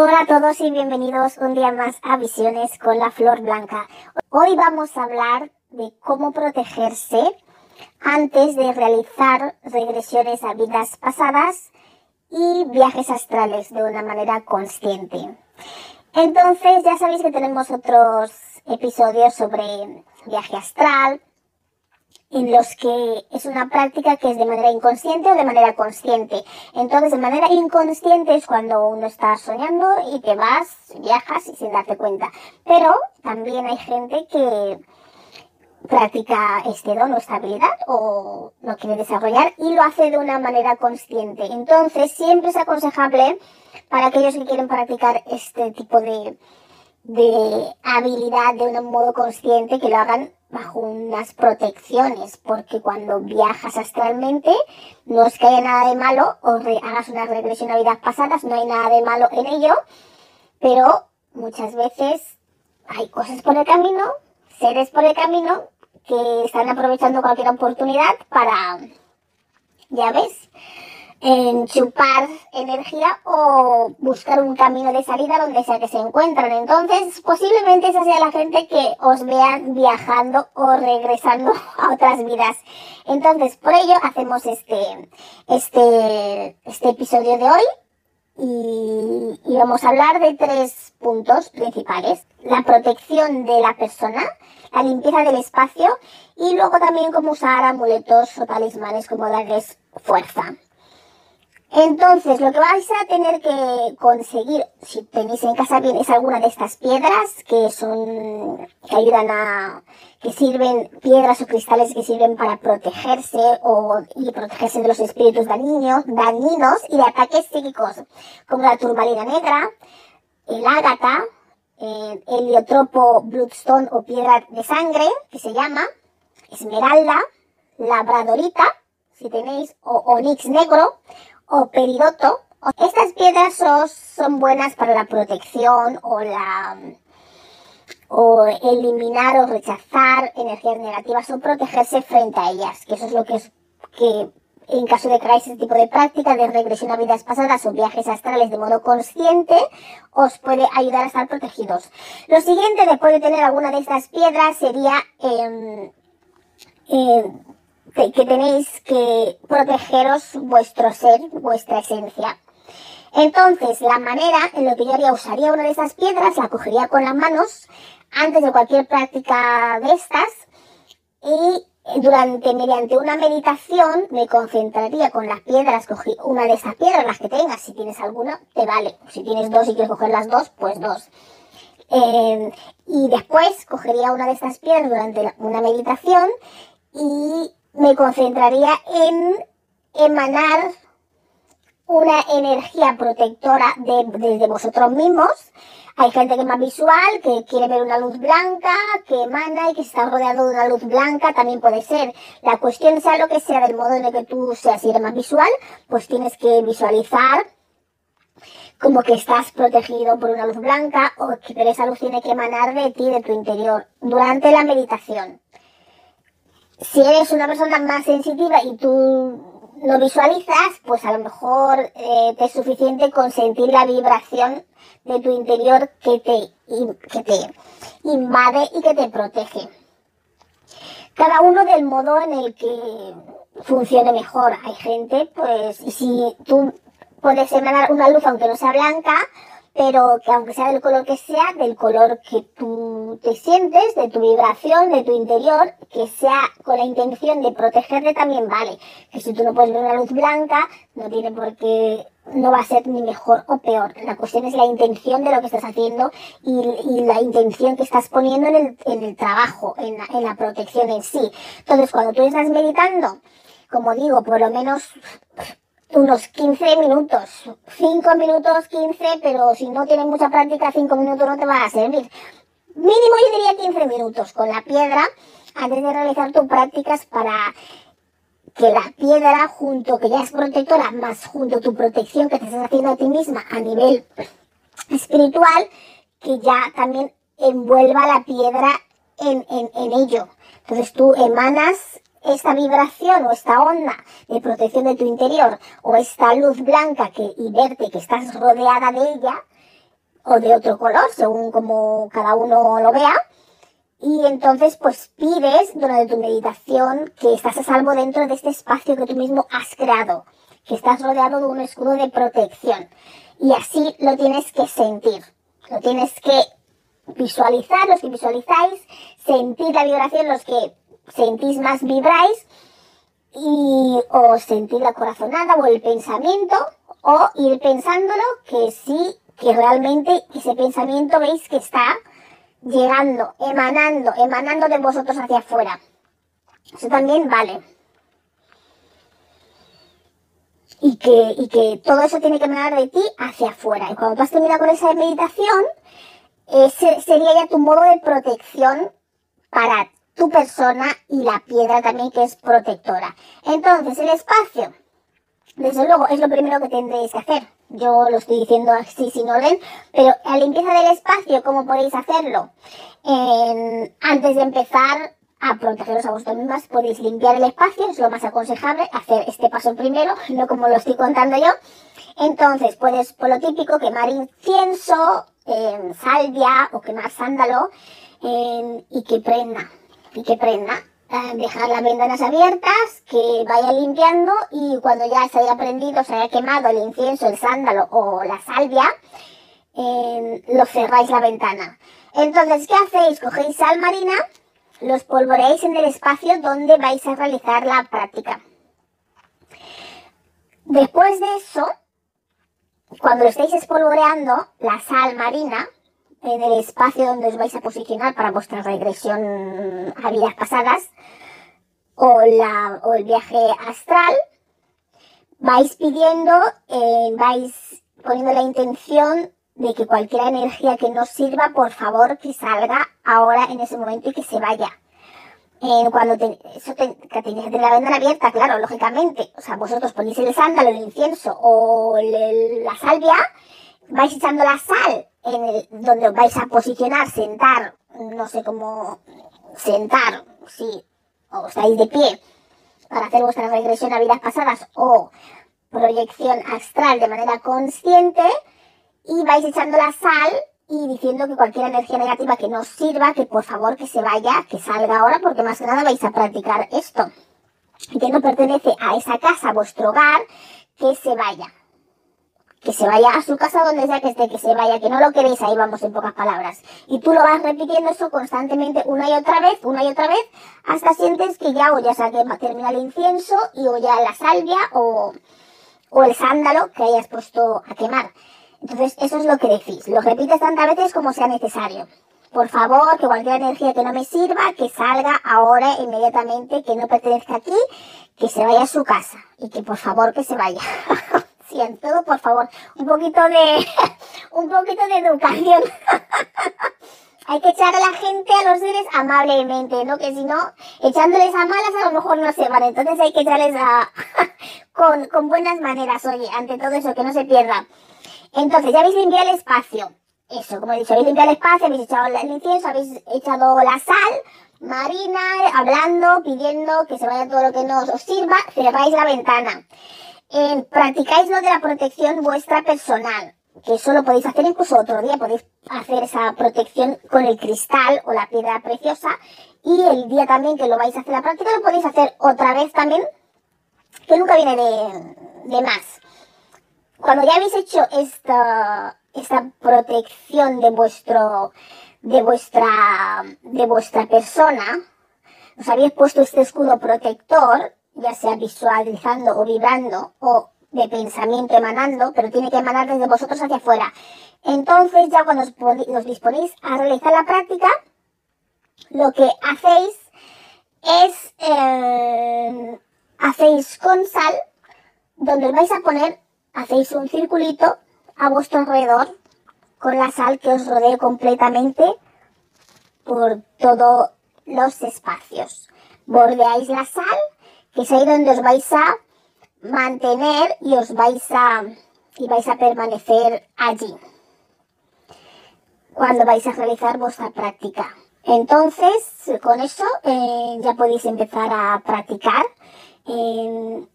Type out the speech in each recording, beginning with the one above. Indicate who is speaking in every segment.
Speaker 1: Hola a todos y bienvenidos un día más a Visiones con la Flor Blanca. Hoy vamos a hablar de cómo protegerse antes de realizar regresiones a vidas pasadas y viajes astrales de una manera consciente. Entonces ya sabéis que tenemos otros episodios sobre viaje astral, en los que es una práctica que es de manera inconsciente o de manera consciente. Entonces, de manera inconsciente es cuando uno está soñando y te vas, viajas y sin darte cuenta. Pero también hay gente que practica este don o esta habilidad o lo quiere desarrollar y lo hace de una manera consciente. Entonces, siempre es aconsejable para aquellos que quieren practicar este tipo de, de habilidad de un modo consciente que lo hagan bajo unas protecciones, porque cuando viajas astralmente no es que haya nada de malo o hagas una regresión a vidas pasadas, no hay nada de malo en ello, pero muchas veces hay cosas por el camino, seres por el camino que están aprovechando cualquier oportunidad para, ya ves, en chupar energía o buscar un camino de salida donde sea que se encuentran. Entonces, posiblemente esa sea la gente que os vean viajando o regresando a otras vidas. Entonces, por ello hacemos este, este, este episodio de hoy y, y vamos a hablar de tres puntos principales. La protección de la persona, la limpieza del espacio y luego también cómo usar amuletos o talismanes como darles fuerza. Entonces, lo que vais a tener que conseguir, si tenéis en casa bien, es alguna de estas piedras que son, que ayudan a, que sirven, piedras o cristales que sirven para protegerse o, y protegerse de los espíritus dañinos, dañinos y de ataques psíquicos, como la turmalina negra, el ágata, el heliotropo bloodstone o piedra de sangre, que se llama, esmeralda, labradorita, si tenéis, o onix negro, o peridoto. Estas piedras son, buenas para la protección o la o eliminar o rechazar energías negativas o protegerse frente a ellas, que eso es lo que es que en caso de que hagáis este tipo de práctica de regresión a vidas pasadas o viajes astrales de modo consciente, os puede ayudar a estar protegidos. Lo siguiente, después de tener alguna de estas piedras, sería eh, que tenéis que protegeros vuestro ser, vuestra esencia. Entonces, la manera en lo que yo haría, usaría una de esas piedras, la cogería con las manos antes de cualquier práctica de estas y durante, mediante una meditación, me concentraría con las piedras, cogí una de esas piedras, las que tengas, si tienes alguna, te vale. Si tienes dos y quieres coger las dos, pues dos. Eh, y después cogería una de estas piedras durante una meditación y me concentraría en emanar una energía protectora de, desde vosotros mismos. Hay gente que es más visual, que quiere ver una luz blanca, que emana y que está rodeado de una luz blanca, también puede ser. La cuestión sea lo que sea del modo en el que tú seas, si eres más visual, pues tienes que visualizar como que estás protegido por una luz blanca o que esa luz tiene que emanar de ti, de tu interior, durante la meditación si eres una persona más sensitiva y tú lo visualizas, pues a lo mejor eh, te es suficiente con sentir la vibración de tu interior que te, que te invade y que te protege. Cada uno del modo en el que funcione mejor. Hay gente, pues, y si tú puedes emanar una luz aunque no sea blanca, pero que aunque sea del color que sea, del color que tú te sientes, de tu vibración, de tu interior, que sea con la intención de protegerte también vale. Que si tú no puedes ver una luz blanca, no tiene por qué, no va a ser ni mejor o peor. La cuestión es la intención de lo que estás haciendo y, la intención que estás poniendo en el, en el trabajo, en en la protección en sí. Entonces, cuando tú estás meditando, como digo, por lo menos unos 15 minutos, 5 minutos, 15, pero si no tienes mucha práctica, 5 minutos no te va a servir. Mínimo yo diría 15 minutos con la piedra antes de realizar tus prácticas para que la piedra junto, que ya es protectora, más junto tu protección que te estás haciendo a ti misma a nivel espiritual, que ya también envuelva la piedra en, en, en ello. Entonces tú emanas esta vibración o esta onda de protección de tu interior o esta luz blanca que, y verte que estás rodeada de ella o de otro color, según como cada uno lo vea. Y entonces pues pides durante tu meditación que estás a salvo dentro de este espacio que tú mismo has creado, que estás rodeado de un escudo de protección. Y así lo tienes que sentir, lo tienes que visualizar, los que visualizáis, sentir la vibración, los que sentís más vibráis y o sentir la corazonada o el pensamiento o ir pensándolo que sí, que realmente ese pensamiento veis que está llegando, emanando, emanando de vosotros hacia afuera. Eso también vale. Y que, y que todo eso tiene que emanar de ti hacia afuera. Y cuando tú has terminado con esa meditación, ese sería ya tu modo de protección para tu persona y la piedra también que es protectora. Entonces, el espacio, desde luego, es lo primero que tendréis que hacer. Yo lo estoy diciendo así sin orden, pero la limpieza del espacio, ¿cómo podéis hacerlo? antes de empezar a protegeros a vosotros mismas, podéis limpiar el espacio, es lo más aconsejable, hacer este paso primero, no como lo estoy contando yo. Entonces, puedes, por lo típico, quemar incienso, salvia o quemar sándalo y que prenda que prenda. Eh, dejar las ventanas abiertas, que vaya limpiando y cuando ya se haya prendido, se haya quemado el incienso, el sándalo o la salvia, eh, lo cerráis la ventana. Entonces, ¿qué hacéis? Cogéis sal marina, los polvoreáis en el espacio donde vais a realizar la práctica. Después de eso, cuando estéis espolvoreando la sal marina, en el espacio donde os vais a posicionar para vuestra regresión a vidas pasadas o, la, o el viaje astral, vais pidiendo, eh, vais poniendo la intención de que cualquier energía que nos sirva, por favor, que salga ahora en ese momento y que se vaya. Eh, cuando eso te, que tenéis que tener la ventana abierta, claro, lógicamente. O sea, vosotros ponéis el sándalo, el incienso o la salvia, vais echando la sal en el, donde vais a posicionar, sentar, no sé cómo sentar, si o estáis de pie para hacer vuestra regresión a vidas pasadas o proyección astral de manera consciente y vais echando la sal y diciendo que cualquier energía negativa que no sirva, que por favor que se vaya, que salga ahora, porque más que nada vais a practicar esto. Que no pertenece a esa casa, a vuestro hogar, que se vaya que se vaya a su casa donde sea que esté, que se vaya, que no lo queréis, ahí vamos en pocas palabras. Y tú lo vas repitiendo eso constantemente una y otra vez, una y otra vez, hasta sientes que ya o ya se termina el incienso y o ya la salvia o, o el sándalo que hayas puesto a quemar. Entonces eso es lo que decís, lo repites tantas veces como sea necesario. Por favor, que cualquier energía que no me sirva, que salga ahora inmediatamente, que no pertenezca aquí, que se vaya a su casa y que por favor que se vaya. todo, por favor, un poquito de, un poquito de educación. Hay que echar a la gente, a los seres amablemente, ¿no? Que si no, echándoles a malas a lo mejor no se van. Entonces hay que echarles a, con, con buenas maneras, oye, ante todo eso, que no se pierda. Entonces, ya habéis limpiado el espacio. Eso, como he dicho, habéis limpiado el espacio, habéis echado el incienso, habéis echado la sal, marina, hablando, pidiendo que se vaya todo lo que no os sirva, cerráis la ventana eh, practicáis lo de la protección vuestra personal, que eso lo podéis hacer incluso otro día, podéis hacer esa protección con el cristal o la piedra preciosa y el día también que lo vais a hacer la práctica lo podéis hacer otra vez también, que nunca viene de, de más. Cuando ya habéis hecho esta, esta protección de vuestro, de vuestra, de vuestra persona, os habéis puesto este escudo protector, ya sea visualizando o vibrando o de pensamiento emanando, pero tiene que emanar desde vosotros hacia afuera. Entonces, ya cuando os, disponéis a realizar la práctica, lo que hacéis es, eh, hacéis con sal, donde os vais a poner, hacéis un circulito a vuestro alrededor con la sal que os rodee completamente por todos los espacios. Bordeáis la sal, que es ahí donde os vais a mantener y os vais a y vais a permanecer allí cuando vais a realizar vuestra práctica. Entonces, con eso eh, ya podéis empezar a practicar en,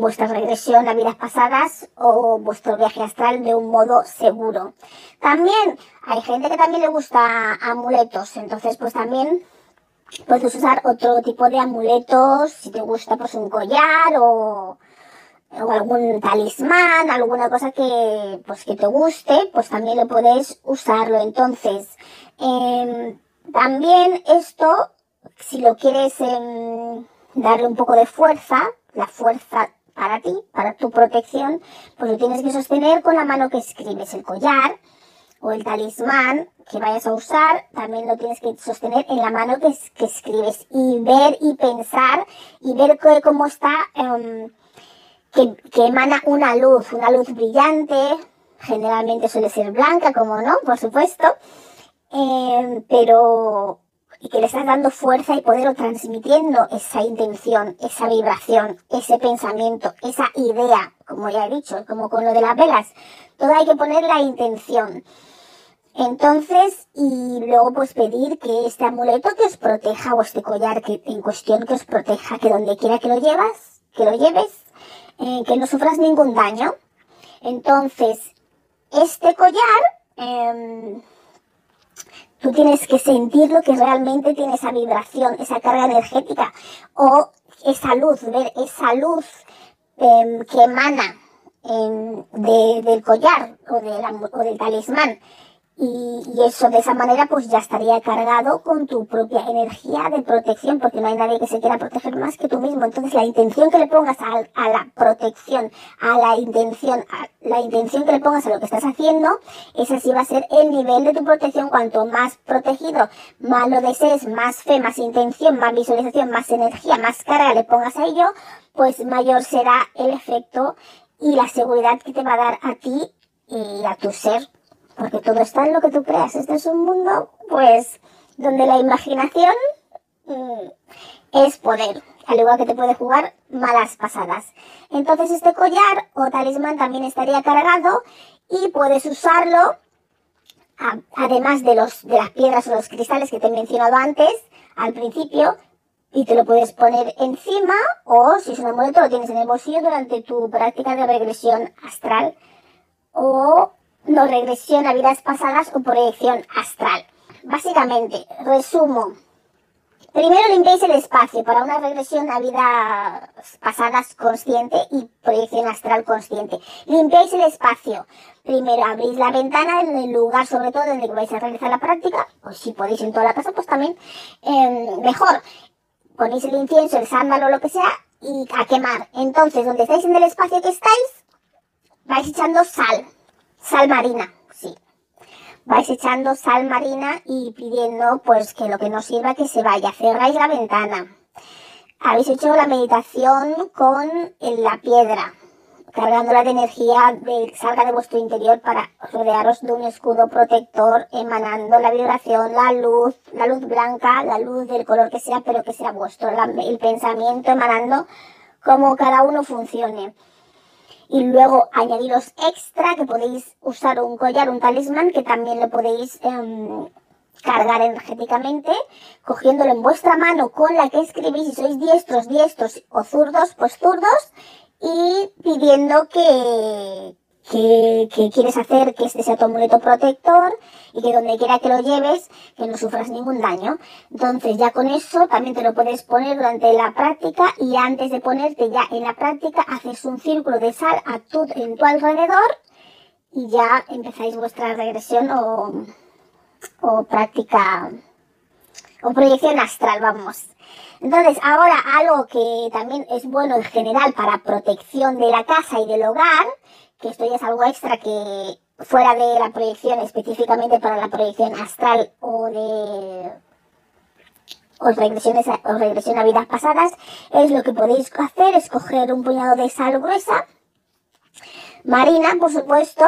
Speaker 1: vuestra regresión a vidas pasadas o vuestro viaje astral de un modo seguro. También hay gente que también le gusta amuletos, entonces pues también puedes usar otro tipo de amuletos, si te gusta pues un collar o, o algún talismán, alguna cosa que pues que te guste, pues también lo puedes usarlo. Entonces, eh, también esto, si lo quieres eh, darle un poco de fuerza, la fuerza para ti, para tu protección, pues lo tienes que sostener con la mano que escribes el collar o el talismán que vayas a usar, también lo tienes que sostener en la mano que, que escribes y ver y pensar y ver cómo está, um, que, emana una luz, una luz brillante, generalmente suele ser blanca, como no, por supuesto, eh, pero y que le estás dando fuerza y poder o transmitiendo esa intención, esa vibración, ese pensamiento, esa idea, como ya he dicho, como con lo de las velas. Todo hay que poner la intención. Entonces, y luego pues pedir que este amuleto que os proteja o este collar que en cuestión que os proteja, que donde quiera que lo llevas, que lo lleves, eh, que no sufras ningún daño. Entonces, este collar, eh, Tú tienes que sentir lo que realmente tiene esa vibración, esa carga energética o esa luz, ver esa luz eh, que emana de, del collar o, de la, o del talismán. Y, y, eso de esa manera pues ya estaría cargado con tu propia energía de protección porque no hay nadie que se quiera proteger más que tú mismo. Entonces la intención que le pongas a, la protección, a la intención, a la intención que le pongas a lo que estás haciendo, ese así va a ser el nivel de tu protección. Cuanto más protegido, más lo desees, más fe, más intención, más visualización, más energía, más carga le pongas a ello, pues mayor será el efecto y la seguridad que te va a dar a ti y a tu ser porque todo está en lo que tú creas. Este es un mundo, pues, donde la imaginación mm, es poder, al igual que te puede jugar malas pasadas. Entonces este collar o talismán también estaría cargado y puedes usarlo, además de, los, de las piedras o los cristales que te he mencionado antes, al principio, y te lo puedes poner encima o si es un amuleto lo tienes en el bolsillo durante tu práctica de regresión astral o no regresión a vidas pasadas o proyección astral. Básicamente, resumo. Primero limpiáis el espacio para una regresión a vidas pasadas consciente y proyección astral consciente. Limpiáis el espacio. Primero abrís la ventana en el lugar sobre todo donde vais a realizar la práctica, o si podéis en toda la casa, pues también eh, mejor. Ponéis el incienso, el sándalo, lo que sea, y a quemar. Entonces, donde estáis en el espacio que estáis, vais echando sal sal marina, sí. Vais echando sal marina y pidiendo pues que lo que no sirva que se vaya. Cerráis la ventana. Habéis hecho la meditación con la piedra, cargándola de energía de, salga de vuestro interior para rodearos de un escudo protector, emanando la vibración, la luz, la luz blanca, la luz del color que sea, pero que sea vuestro, el pensamiento emanando como cada uno funcione y luego añadiros extra que podéis usar un collar, un talismán que también lo podéis eh, cargar energéticamente, cogiéndolo en vuestra mano con la que escribís, si sois diestros, diestros o zurdos, pues zurdos, y pidiendo que, que, que, quieres hacer que este sea tu amuleto protector y que donde quiera que lo lleves, que no sufras ningún daño. Entonces ya con eso también te lo puedes poner durante la práctica y antes de ponerte ya en la práctica haces un círculo de sal a tu, en tu alrededor y ya empezáis vuestra regresión o, o práctica o proyección astral, vamos. Entonces, ahora algo que también es bueno en general para protección de la casa y del hogar que esto ya es algo extra que fuera de la proyección específicamente para la proyección astral o de o regresiones o regresión a vidas pasadas, es lo que podéis hacer es coger un puñado de sal gruesa marina, por supuesto,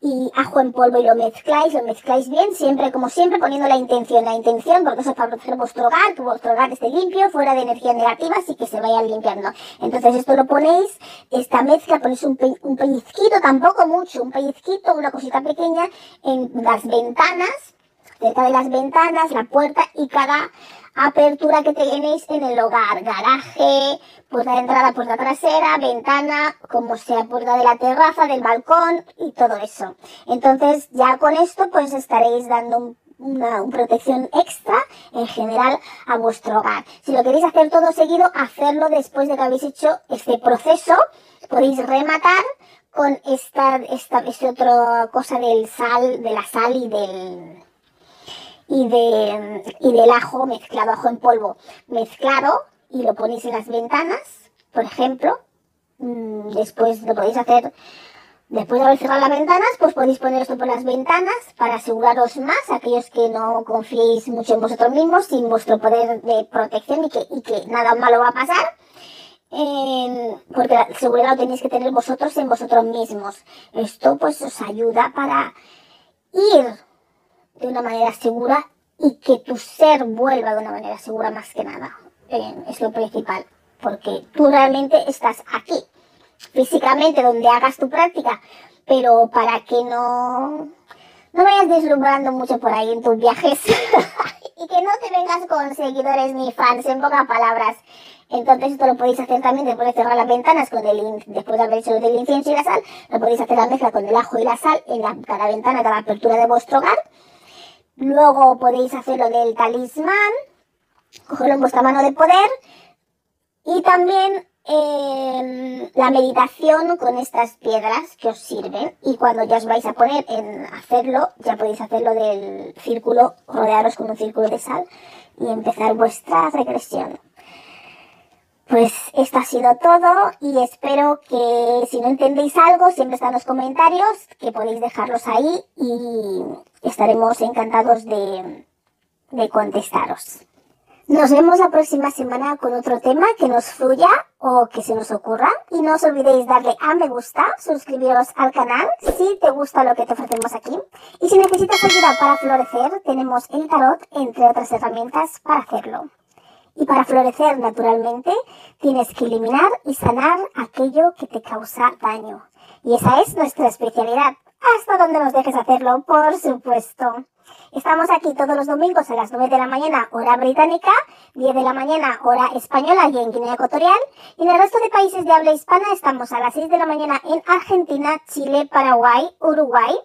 Speaker 1: y ajo en polvo y lo mezcláis, lo mezcláis bien, siempre, como siempre, poniendo la intención, la intención, porque eso es para proteger vuestro hogar, que vuestro hogar esté limpio, fuera de energías negativas y que se vaya limpiando. Entonces esto lo ponéis, esta mezcla, ponéis un, un pellizquito, tampoco mucho, un pellizquito, una cosita pequeña en las ventanas, cerca de las ventanas, la puerta y cada apertura que tenéis en el hogar, garaje, puerta de entrada, puerta trasera, ventana, como sea puerta de la terraza, del balcón y todo eso. Entonces ya con esto pues estaréis dando una, protección extra en general a vuestro hogar. Si lo queréis hacer todo seguido, hacerlo después de que habéis hecho este proceso. Podéis rematar con esta, esta, esta otra cosa del sal, de la sal y del, y, de, y del ajo mezclado, ajo en polvo mezclado y lo ponéis en las ventanas, por ejemplo. Mm, después lo podéis hacer, después de haber cerrado las ventanas, pues podéis poner esto por las ventanas para aseguraros más, aquellos que no confiéis mucho en vosotros mismos, sin vuestro poder de protección y que, y que nada malo va a pasar. porque la seguridad lo tenéis que tener vosotros en vosotros mismos. Esto pues os ayuda para ir de una manera segura y que tu ser vuelva de una manera segura más que nada. Eh, es lo principal, porque tú realmente estás aquí, físicamente, donde hagas tu práctica, pero para que no, no vayas deslumbrando mucho por ahí en tus viajes y que no te vengas con seguidores ni fans, en pocas palabras. Entonces esto lo podéis hacer también después de cerrar las ventanas con el después de haber hecho del incienso y la sal, lo podéis hacer la mezcla con el ajo y la sal en cada ventana, cada apertura de vuestro hogar Luego podéis hacer lo del talismán, cogerlo en vuestra mano de poder. Y también em, la meditación con estas piedras que os sirven. Y cuando ya os vais a poner en hacerlo, ya podéis hacerlo del círculo, rodearos con un círculo de sal y empezar vuestra regresión. Pues esto ha sido todo y espero que si no entendéis algo, siempre están los comentarios, que podéis dejarlos ahí y estaremos encantados de, de contestaros. Nos vemos la próxima semana con otro tema que nos fluya o que se nos ocurra. Y no os olvidéis darle a me gusta, suscribiros al canal si te gusta lo que te ofrecemos aquí. Y si necesitas ayuda para florecer, tenemos el tarot, entre otras herramientas, para hacerlo. Y para florecer naturalmente, tienes que eliminar y sanar aquello que te causa daño. Y esa es nuestra especialidad. Hasta donde nos dejes hacerlo, por supuesto. Estamos aquí todos los domingos a las 9 de la mañana, hora británica, 10 de la mañana, hora española y en Guinea Ecuatorial. Y en el resto de países de habla hispana estamos a las 6 de la mañana en Argentina, Chile, Paraguay, Uruguay,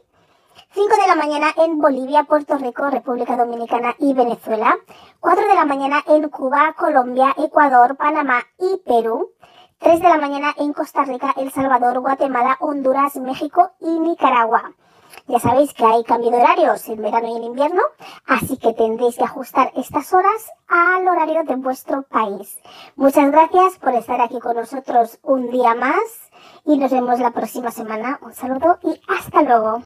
Speaker 1: 5 de la mañana en Bolivia, Puerto Rico, República Dominicana y Venezuela. 4 de la mañana en Cuba, Colombia, Ecuador, Panamá y Perú. 3 de la mañana en Costa Rica, El Salvador, Guatemala, Honduras, México y Nicaragua. Ya sabéis que hay cambio de horarios en verano y en invierno, así que tendréis que ajustar estas horas al horario de vuestro país. Muchas gracias por estar aquí con nosotros un día más y nos vemos la próxima semana. Un saludo y hasta luego.